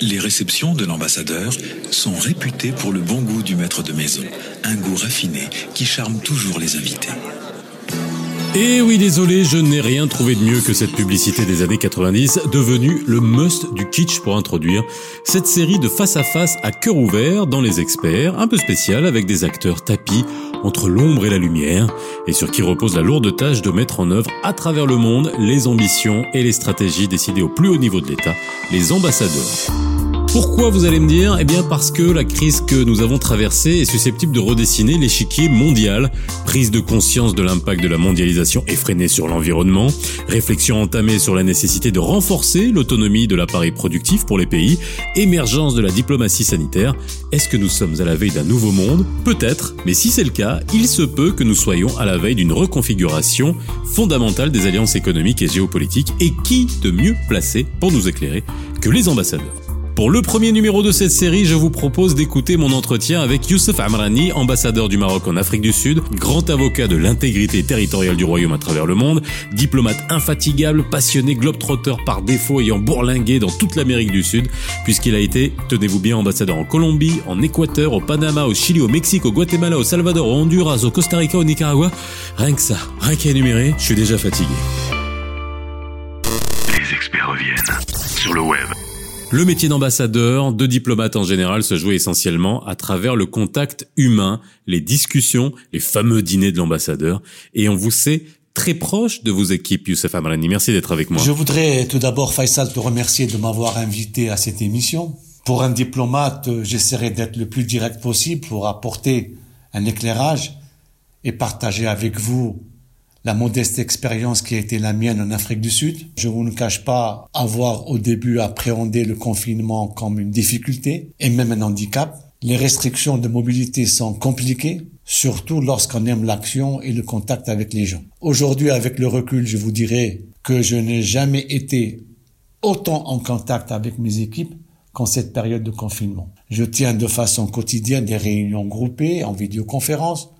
Les réceptions de l'ambassadeur sont réputées pour le bon goût du maître de maison, un goût raffiné qui charme toujours les invités. Et oui, désolé, je n'ai rien trouvé de mieux que cette publicité des années 90, devenue le must du kitsch pour introduire cette série de face à face à cœur ouvert dans les experts, un peu spécial avec des acteurs tapis entre l'ombre et la lumière, et sur qui repose la lourde tâche de mettre en œuvre à travers le monde les ambitions et les stratégies décidées au plus haut niveau de l'État, les ambassadeurs. Pourquoi vous allez me dire? Eh bien parce que la crise que nous avons traversée est susceptible de redessiner l'échiquier mondial, prise de conscience de l'impact de la mondialisation effrénée sur l'environnement, réflexion entamée sur la nécessité de renforcer l'autonomie de l'appareil productif pour les pays, émergence de la diplomatie sanitaire. Est-ce que nous sommes à la veille d'un nouveau monde? Peut-être, mais si c'est le cas, il se peut que nous soyons à la veille d'une reconfiguration fondamentale des alliances économiques et géopolitiques, et qui de mieux placé pour nous éclairer que les ambassadeurs? Pour le premier numéro de cette série, je vous propose d'écouter mon entretien avec Youssef Amrani, ambassadeur du Maroc en Afrique du Sud, grand avocat de l'intégrité territoriale du royaume à travers le monde, diplomate infatigable, passionné, globetrotter par défaut ayant bourlingué dans toute l'Amérique du Sud, puisqu'il a été, tenez-vous bien, ambassadeur en Colombie, en Équateur, au Panama, au Chili, au Mexique, au Guatemala, au Salvador, au Honduras, au Costa Rica, au Nicaragua. Rien que ça, rien qu'à énumérer, je suis déjà fatigué. Les experts reviennent sur le web. Le métier d'ambassadeur, de diplomate en général, se joue essentiellement à travers le contact humain, les discussions, les fameux dîners de l'ambassadeur. Et on vous sait très proche de vos équipes, Youssef Amrani. Merci d'être avec moi. Je voudrais tout d'abord, Faisal, te remercier de m'avoir invité à cette émission. Pour un diplomate, j'essaierai d'être le plus direct possible pour apporter un éclairage et partager avec vous la modeste expérience qui a été la mienne en Afrique du Sud. Je vous ne cache pas avoir au début appréhendé le confinement comme une difficulté et même un handicap. Les restrictions de mobilité sont compliquées, surtout lorsqu'on aime l'action et le contact avec les gens. Aujourd'hui, avec le recul, je vous dirais que je n'ai jamais été autant en contact avec mes équipes qu'en cette période de confinement. Je tiens de façon quotidienne des réunions groupées en vidéoconférence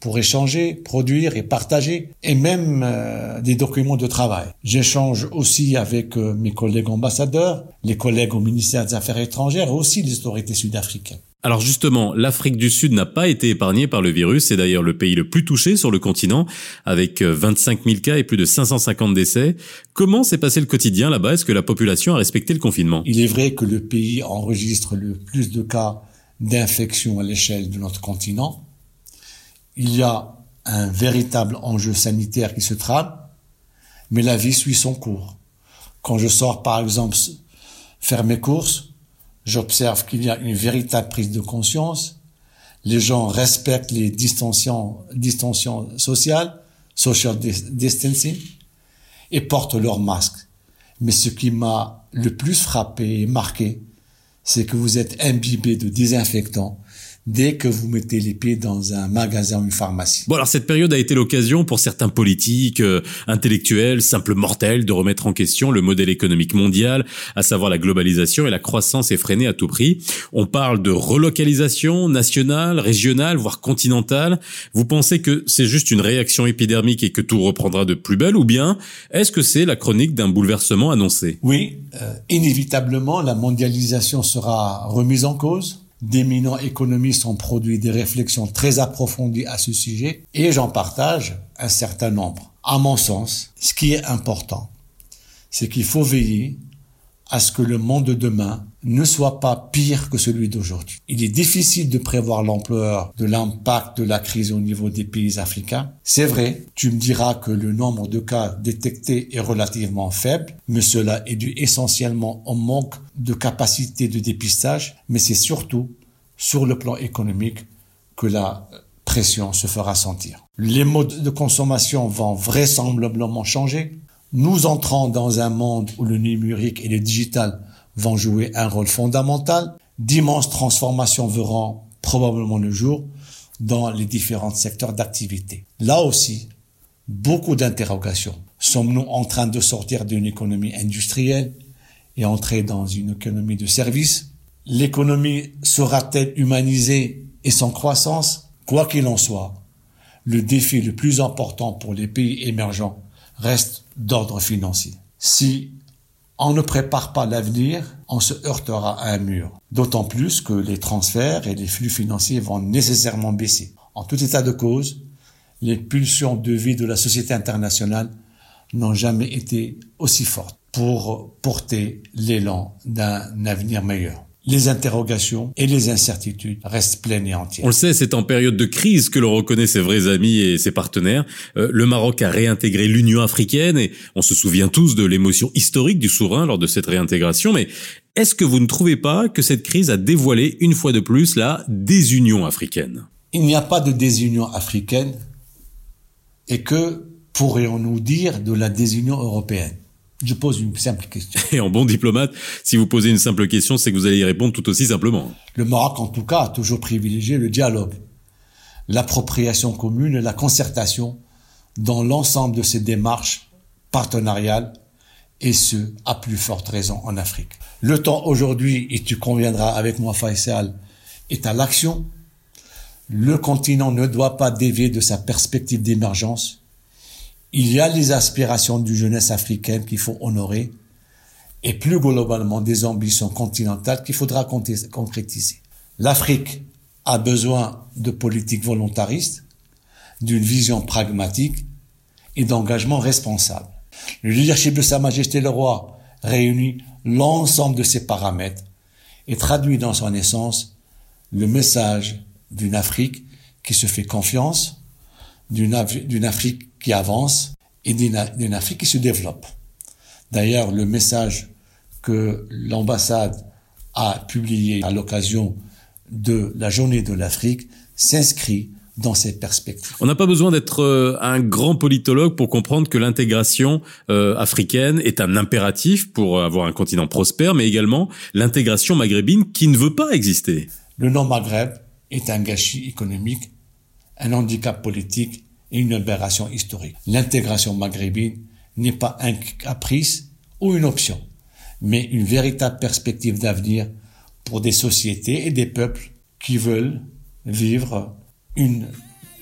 pour échanger, produire et partager, et même euh, des documents de travail. J'échange aussi avec euh, mes collègues ambassadeurs, les collègues au ministère des Affaires étrangères et aussi les autorités sud-africaines. Alors justement, l'Afrique du Sud n'a pas été épargnée par le virus, c'est d'ailleurs le pays le plus touché sur le continent, avec 25 euh, 000 cas et plus de 550 décès. Comment s'est passé le quotidien là-bas? Est-ce que la population a respecté le confinement? Il est vrai que le pays enregistre le plus de cas d'infection à l'échelle de notre continent, il y a un véritable enjeu sanitaire qui se trame, mais la vie suit son cours. Quand je sors, par exemple, faire mes courses, j'observe qu'il y a une véritable prise de conscience. Les gens respectent les distensions, sociales, social distancing, et portent leur masque. Mais ce qui m'a le plus frappé et marqué, c'est que vous êtes imbibé de désinfectants dès que vous mettez les pieds dans un magasin ou une pharmacie. Bon alors cette période a été l'occasion pour certains politiques, euh, intellectuels, simples mortels de remettre en question le modèle économique mondial, à savoir la globalisation et la croissance effrénée à tout prix. On parle de relocalisation nationale, régionale, voire continentale. Vous pensez que c'est juste une réaction épidermique et que tout reprendra de plus belle ou bien est-ce que c'est la chronique d'un bouleversement annoncé? Oui, euh, inévitablement la mondialisation sera remise en cause d'éminents économistes ont produit des réflexions très approfondies à ce sujet et j'en partage un certain nombre. À mon sens, ce qui est important, c'est qu'il faut veiller à ce que le monde de demain ne soit pas pire que celui d'aujourd'hui. Il est difficile de prévoir l'ampleur de l'impact de la crise au niveau des pays africains. C'est vrai, tu me diras que le nombre de cas détectés est relativement faible, mais cela est dû essentiellement au manque de capacité de dépistage, mais c'est surtout sur le plan économique que la pression se fera sentir. Les modes de consommation vont vraisemblablement changer. Nous entrons dans un monde où le numérique et le digital vont jouer un rôle fondamental. D'immenses transformations verront probablement le jour dans les différents secteurs d'activité. Là aussi, beaucoup d'interrogations. Sommes-nous en train de sortir d'une économie industrielle et entrer dans une économie de services? L'économie sera-t-elle humanisée et sans croissance? Quoi qu'il en soit, le défi le plus important pour les pays émergents reste d'ordre financier. Si On ne prépare pas l'avenir, on se heurtera à un mur. D'autant plus que les transferts et les flux financiers vont nécessairement baisser. En tout état de cause, les pulsions de vie de la société internationale n'ont jamais été aussi fortes pour porter l'élan d'un avenir meilleur les interrogations et les incertitudes restent pleines et entières. On le sait, c'est en période de crise que l'on reconnaît ses vrais amis et ses partenaires. Euh, le Maroc a réintégré l'Union africaine et on se souvient tous de l'émotion historique du souverain lors de cette réintégration. Mais est-ce que vous ne trouvez pas que cette crise a dévoilé une fois de plus la désunion africaine? Il n'y a pas de désunion africaine et que pourrions-nous dire de la désunion européenne? Je pose une simple question. Et en bon diplomate, si vous posez une simple question, c'est que vous allez y répondre tout aussi simplement. Le Maroc, en tout cas, a toujours privilégié le dialogue, l'appropriation commune et la concertation dans l'ensemble de ses démarches partenariales, et ce, à plus forte raison en Afrique. Le temps aujourd'hui, et tu conviendras avec moi Faisal, est à l'action. Le continent ne doit pas dévier de sa perspective d'émergence il y a les aspirations du jeunesse africaine qu'il faut honorer et plus globalement des ambitions continentales qu'il faudra concrétiser. L'Afrique a besoin de politiques volontaristes, d'une vision pragmatique et d'engagement responsable. Le leadership de Sa Majesté le Roi réunit l'ensemble de ces paramètres et traduit dans son essence le message d'une Afrique qui se fait confiance, d'une Afrique qui avance et d'une Afrique qui se développe. D'ailleurs, le message que l'ambassade a publié à l'occasion de la journée de l'Afrique s'inscrit dans cette perspective. On n'a pas besoin d'être euh, un grand politologue pour comprendre que l'intégration euh, africaine est un impératif pour avoir un continent prospère, mais également l'intégration maghrébine qui ne veut pas exister. Le nom Maghreb est un gâchis économique, un handicap politique et une aberration historique. L'intégration maghrébine n'est pas un caprice ou une option, mais une véritable perspective d'avenir pour des sociétés et des peuples qui veulent vivre une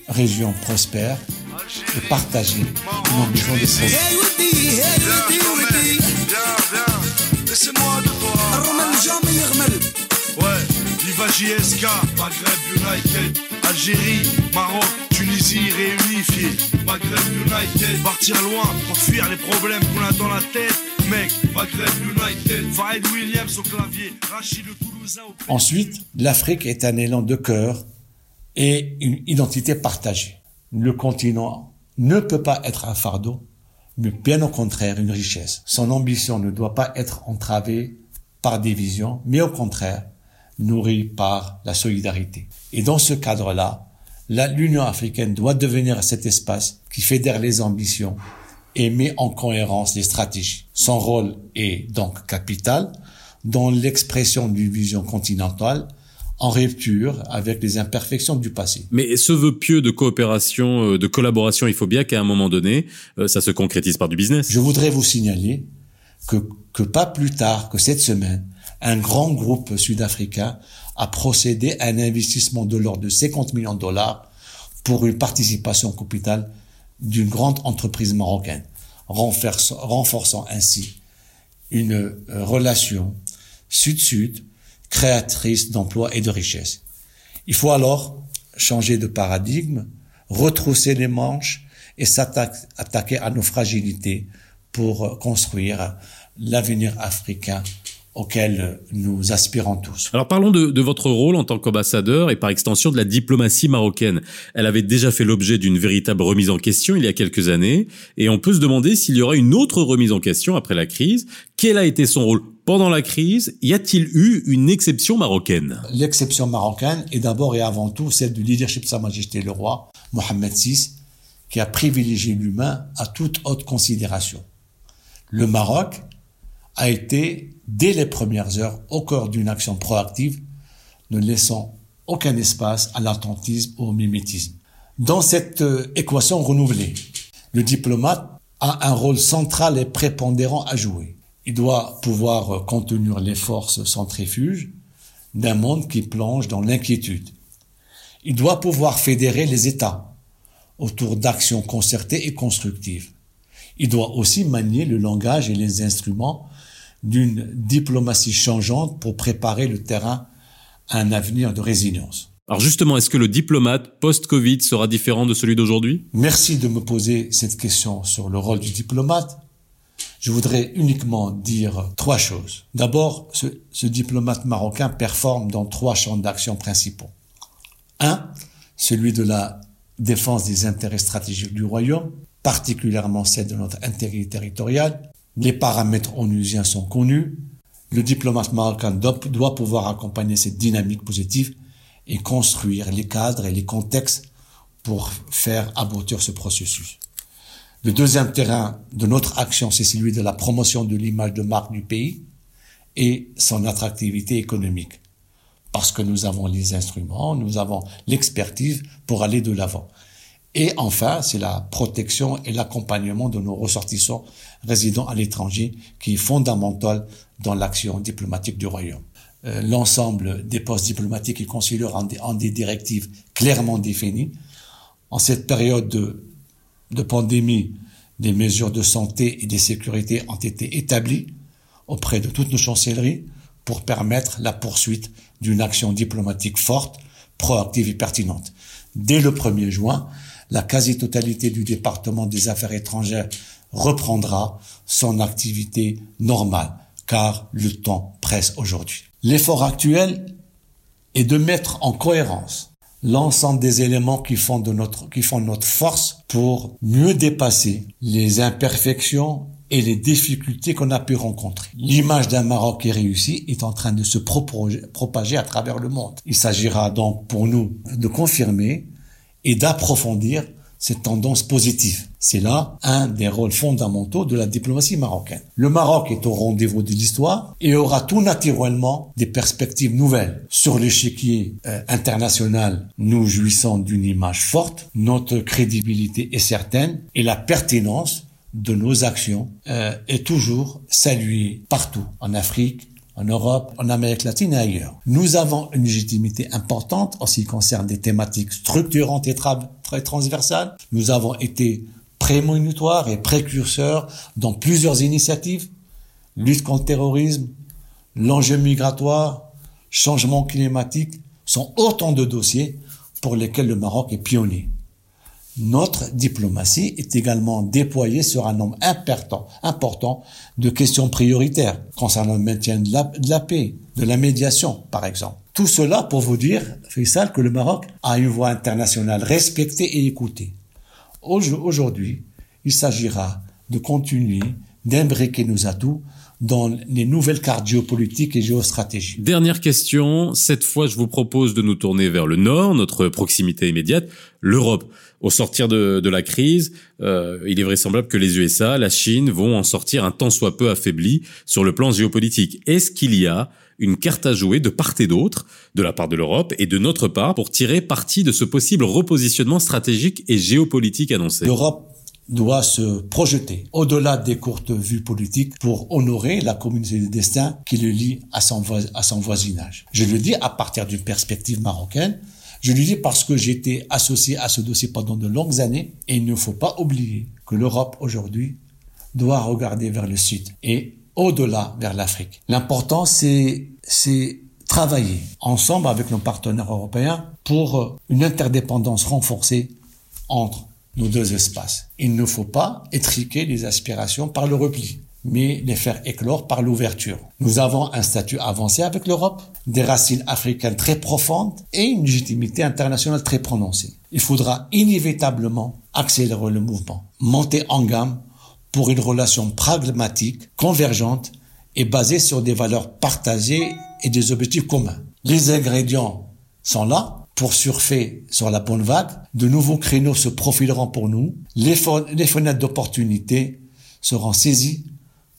région prospère et partager de. JSK, Maghreb United, Algérie, Maroc, Tunisie réunifiée, Maghreb United, partir loin pour fuir les problèmes qu'on a dans la tête. Mec, Maghreb United, Farid Williams au clavier, Rachid le Toulousain au... Ensuite, l'Afrique est un élan de cœur et une identité partagée. Le continent ne peut pas être un fardeau, mais bien au contraire une richesse. Son ambition ne doit pas être entravée par des visions, mais au contraire nourri par la solidarité. Et dans ce cadre-là, l'Union africaine doit devenir cet espace qui fédère les ambitions et met en cohérence les stratégies. Son rôle est donc capital dans l'expression d'une vision continentale en rupture avec les imperfections du passé. Mais ce vœu pieux de coopération, euh, de collaboration, il faut bien qu'à un moment donné, euh, ça se concrétise par du business. Je voudrais vous signaler que, que pas plus tard que cette semaine, un grand groupe sud-africain a procédé à un investissement de l'ordre de 50 millions de dollars pour une participation capitale d'une grande entreprise marocaine, renforçant ainsi une euh, relation sud-sud créatrice d'emplois et de richesses. Il faut alors changer de paradigme, retrousser les manches et s'attaquer à nos fragilités pour construire l'avenir africain auquel nous aspirons tous. Alors parlons de, de votre rôle en tant qu'ambassadeur et par extension de la diplomatie marocaine. Elle avait déjà fait l'objet d'une véritable remise en question il y a quelques années et on peut se demander s'il y aura une autre remise en question après la crise. Quel a été son rôle pendant la crise? Y a-t-il eu une exception marocaine? L'exception marocaine est d'abord et avant tout celle du leadership de Sa Majesté le Roi, Mohamed VI, qui a privilégié l'humain à toute haute considération. Le Maroc a été, dès les premières heures, au cœur d'une action proactive, ne laissant aucun espace à l'attentisme ou au mimétisme. Dans cette euh, équation renouvelée, le diplomate a un rôle central et prépondérant à jouer. Il doit pouvoir contenir les forces centrifuges d'un monde qui plonge dans l'inquiétude. Il doit pouvoir fédérer les États autour d'actions concertées et constructives. Il doit aussi manier le langage et les instruments d'une diplomatie changeante pour préparer le terrain à un avenir de résilience. Alors justement, est-ce que le diplomate post-Covid sera différent de celui d'aujourd'hui? Merci de me poser cette question sur le rôle du diplomate. Je voudrais uniquement dire trois choses. D'abord, ce, ce, diplomate marocain performe dans trois champs d'action principaux. Un, celui de la défense des intérêts stratégiques du royaume, particulièrement celle de notre intégrité territoriale. Les paramètres onusiens sont connus. Le diplomate marocain doit pouvoir accompagner cette dynamique positive et construire les cadres et les contextes pour faire aboutir ce processus. Le deuxième terrain de notre action, c'est celui de la promotion de l'image de marque du pays et son attractivité économique. Parce que nous avons les instruments, nous avons l'expertise pour aller de l'avant. Et enfin, c'est la protection et l'accompagnement de nos ressortissants résidant à l'étranger qui est fondamental dans l'action diplomatique du Royaume. Euh, l'ensemble des postes diplomatiques et consulaires ont des, directives clairement définies. En cette période de, de pandémie, des mesures de santé et de sécurité ont été établies auprès de toutes nos chancelleries pour permettre la poursuite d'une action diplomatique forte, proactive et pertinente. Dès le 1er juin, la quasi-totalité du département des affaires étrangères reprendra son activité normale, car le temps presse aujourd'hui. L'effort actuel est de mettre en cohérence l'ensemble des éléments qui font de notre, qui font notre force pour mieux dépasser les imperfections et les difficultés qu'on a pu rencontrer. L'image d'un Maroc qui réussit est en train de se propager à travers le monde. Il s'agira donc pour nous de confirmer et d'approfondir cette tendance positive. C'est là un des rôles fondamentaux de la diplomatie marocaine. Le Maroc est au rendez-vous de l'histoire et aura tout naturellement des perspectives nouvelles. Sur l'échiquier euh, international, nous jouissons d'une image forte, notre crédibilité est certaine et la pertinence de nos actions euh, est toujours saluée partout en Afrique, en Europe, en Amérique latine et ailleurs. Nous avons une légitimité importante en ce qui concerne des thématiques structurantes et très transversales. Nous avons été prémonitoires et précurseurs dans plusieurs initiatives, lutte contre le terrorisme, l'enjeu migratoire, changement climatique, sont autant de dossiers pour lesquels le Maroc est pionnier. Notre diplomatie est également déployée sur un nombre important, important de questions prioritaires concernant le maintien de la, paix, de la médiation, par exemple. Tout cela pour vous dire, Faisal, que le Maroc a une voix internationale respectée et écoutée. Aujourd'hui, il s'agira de continuer d'imbriquer nos atouts dans les nouvelles cartes géopolitiques et géostratégiques. Dernière question, cette fois je vous propose de nous tourner vers le nord, notre proximité immédiate, l'Europe. Au sortir de, de la crise, euh, il est vraisemblable que les USA, la Chine vont en sortir un tant soit peu affaiblis sur le plan géopolitique. Est-ce qu'il y a une carte à jouer de part et d'autre, de la part de l'Europe et de notre part, pour tirer parti de ce possible repositionnement stratégique et géopolitique annoncé? L'Europe doit se projeter au-delà des courtes vues politiques pour honorer la communauté de destin qui le lie à son voisinage. Je le dis à partir d'une perspective marocaine. Je le dis parce que j'ai été associé à ce dossier pendant de longues années et il ne faut pas oublier que l'Europe aujourd'hui doit regarder vers le sud et au-delà vers l'Afrique. L'important c'est c'est travailler ensemble avec nos partenaires européens pour une interdépendance renforcée entre nos deux espaces. Il ne faut pas étriquer les aspirations par le repli, mais les faire éclore par l'ouverture. Nous avons un statut avancé avec l'Europe, des racines africaines très profondes et une légitimité internationale très prononcée. Il faudra inévitablement accélérer le mouvement, monter en gamme pour une relation pragmatique, convergente et basée sur des valeurs partagées et des objectifs communs. Les ingrédients sont là, pour surfer sur la bonne vague. De nouveaux créneaux se profileront pour nous. Les, fenêtres d'opportunité seront saisies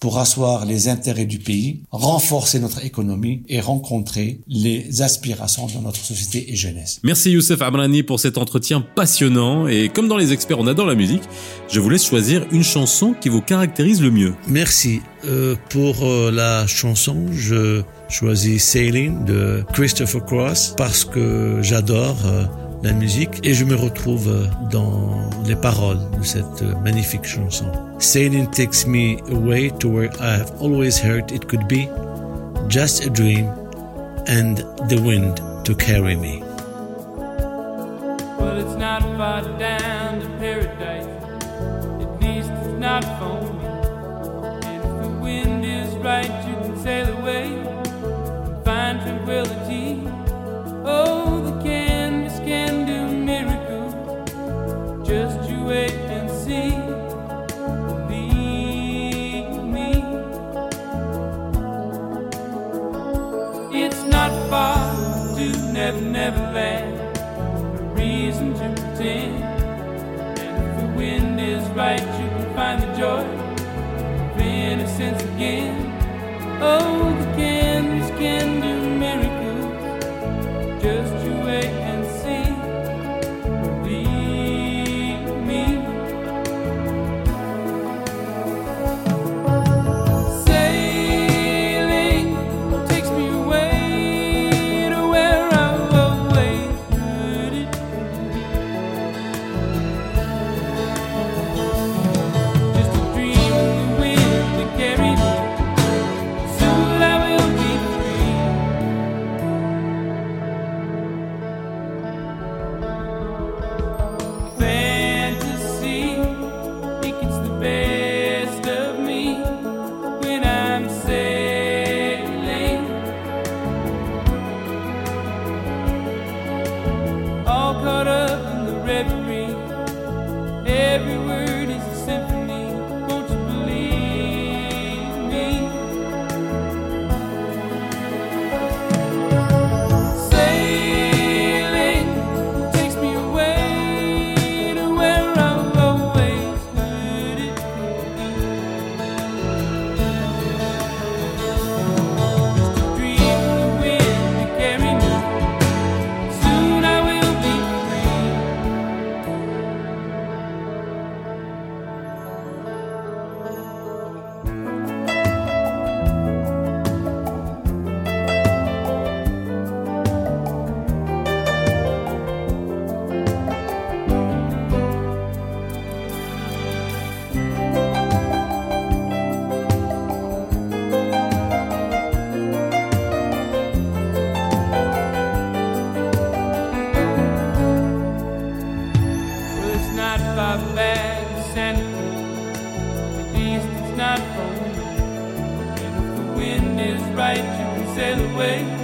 pour asseoir les intérêts du pays, renforcer notre économie et rencontrer les aspirations de notre société et jeunesse. Merci Youssef Amrani pour cet entretien passionnant et comme dans les experts on adore la musique, je vous laisse choisir une chanson qui vous caractérise le mieux. Merci. Euh, pour euh, la chanson, je choisis Sailing de Christopher Cross parce que j'adore euh, la musique et je me retrouve euh, dans les paroles de cette euh, magnifique chanson. Sailing takes me away to where I have always heard it could be just a dream and the wind to carry me. Well, it's not far down to paradise. joy of innocence again. Oh, the candles can do miracles. Just you. wait.